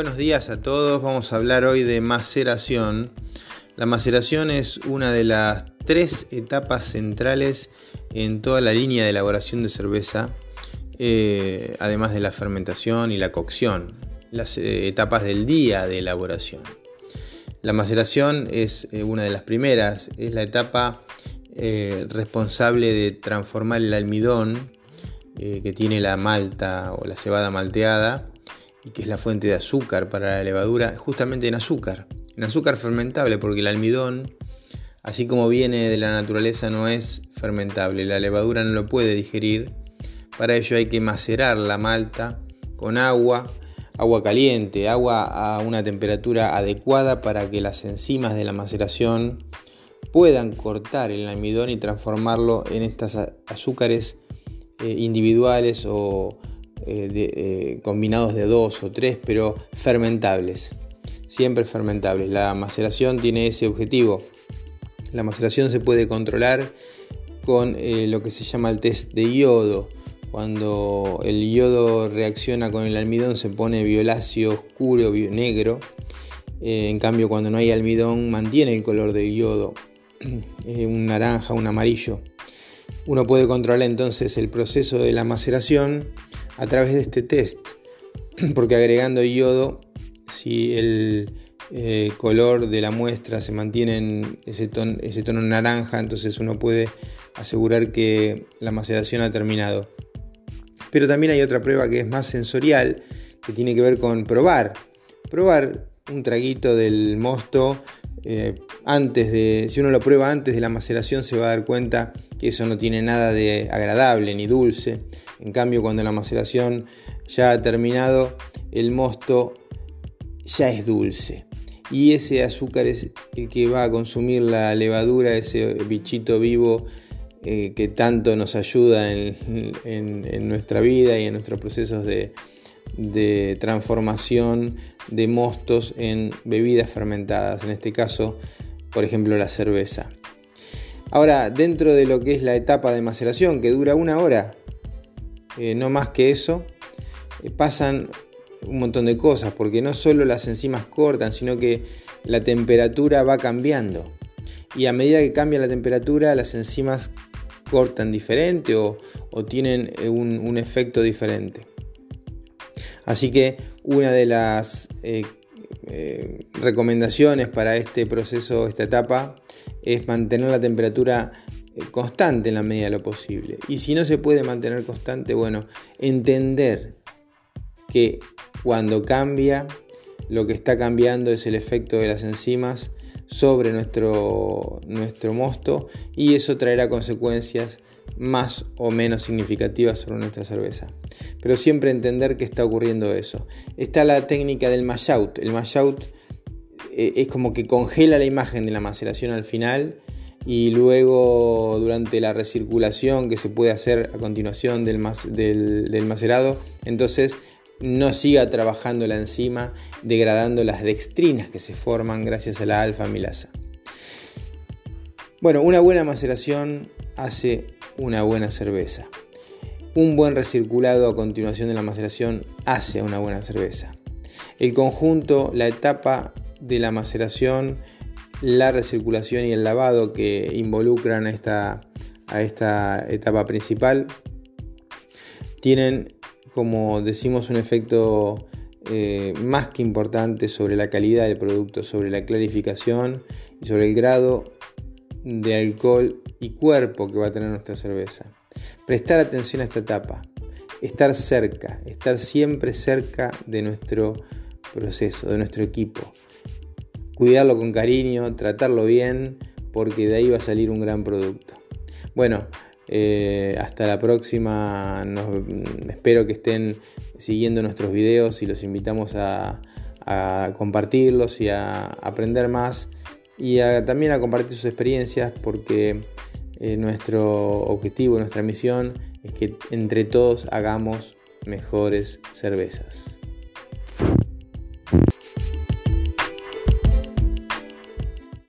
Buenos días a todos, vamos a hablar hoy de maceración. La maceración es una de las tres etapas centrales en toda la línea de elaboración de cerveza, eh, además de la fermentación y la cocción, las eh, etapas del día de elaboración. La maceración es eh, una de las primeras, es la etapa responsable de transformar el almidón que tiene la malta o la cebada malteada y que es la fuente de azúcar para la levadura, justamente en azúcar, en azúcar fermentable, porque el almidón, así como viene de la naturaleza, no es fermentable, la levadura no lo puede digerir, para ello hay que macerar la malta con agua, agua caliente, agua a una temperatura adecuada para que las enzimas de la maceración puedan cortar el almidón y transformarlo en estas azúcares eh, individuales o eh, eh, combinados de dos o tres, pero fermentables. Siempre fermentables. La maceración tiene ese objetivo. La maceración se puede controlar con eh, lo que se llama el test de yodo. Cuando el yodo reacciona con el almidón se pone violáceo oscuro, negro. en cambio cuando no hay almidón mantiene el color del yodo, un naranja, un amarillo. Uno puede controlar entonces el proceso de la maceración a través de este test, porque agregando yodo, si el eh, color de la muestra se mantiene en ese, ese tono naranja, entonces uno puede asegurar que la maceración ha terminado. Pero también hay otra prueba que es más sensorial, que tiene que ver con probar. Probar un traguito del mosto eh, antes de, si uno lo prueba antes de la maceración se va a dar cuenta que eso no tiene nada de agradable ni dulce. En cambio, cuando la maceración ya ha terminado, el mosto ya es dulce. Y ese azúcar es el que va a consumir la levadura, ese bichito vivo eh, que tanto nos ayuda en, nuestra vida y en nuestros procesos de, de transformación de mostos en bebidas fermentadas, en este caso, por ejemplo, la cerveza. Ahora, dentro de lo que es la etapa de maceración, que dura una hora, eh, no más que eso, eh, pasan un montón de cosas, porque no solo las enzimas cortan, sino que la temperatura va cambiando. Y a medida que cambia la temperatura, las enzimas cortan diferente o, tienen eh, un efecto diferente. Así que una de las eh, eh, recomendaciones para este proceso, esta etapa, es mantener la temperatura eh, constante en la medida de lo posible. Y si no se puede mantener constante, bueno, entender que cuando cambia, lo que está cambiando es el efecto de las enzimas sobre nuestro, nuestro mosto y eso traerá consecuencias más o menos significativas sobre nuestra cerveza. Pero siempre entender que está ocurriendo eso. Está la técnica del mash out. El mash out eh, es como que congela la imagen de la maceración al final y luego durante la recirculación que se puede hacer a continuación del, del macerado, entonces no siga trabajando la enzima, degradando las dextrinas que se forman gracias a la alfa-milasa. Bueno, una buena maceración hace una buena cerveza. Un buen recirculado a continuación de la maceración hace una buena cerveza. El conjunto, la etapa de la maceración, la recirculación y el lavado que involucran a esta, a esta etapa principal tienen como decimos, un efecto eh, más que importante sobre la calidad del producto, sobre la clarificación y sobre el grado de alcohol y cuerpo que va a tener nuestra cerveza. Prestar atención a esta etapa, estar cerca, estar siempre cerca de nuestro proceso, de nuestro equipo. Cuidarlo con cariño, tratarlo bien, porque de ahí va a salir un gran producto. Bueno, eh, hasta la próxima. espero que estén siguiendo nuestros videos y los invitamos a, compartirlos y a aprender más y también a compartir sus experiencias porque eh, nuestro objetivo, nuestra misión es que entre todos hagamos mejores cervezas.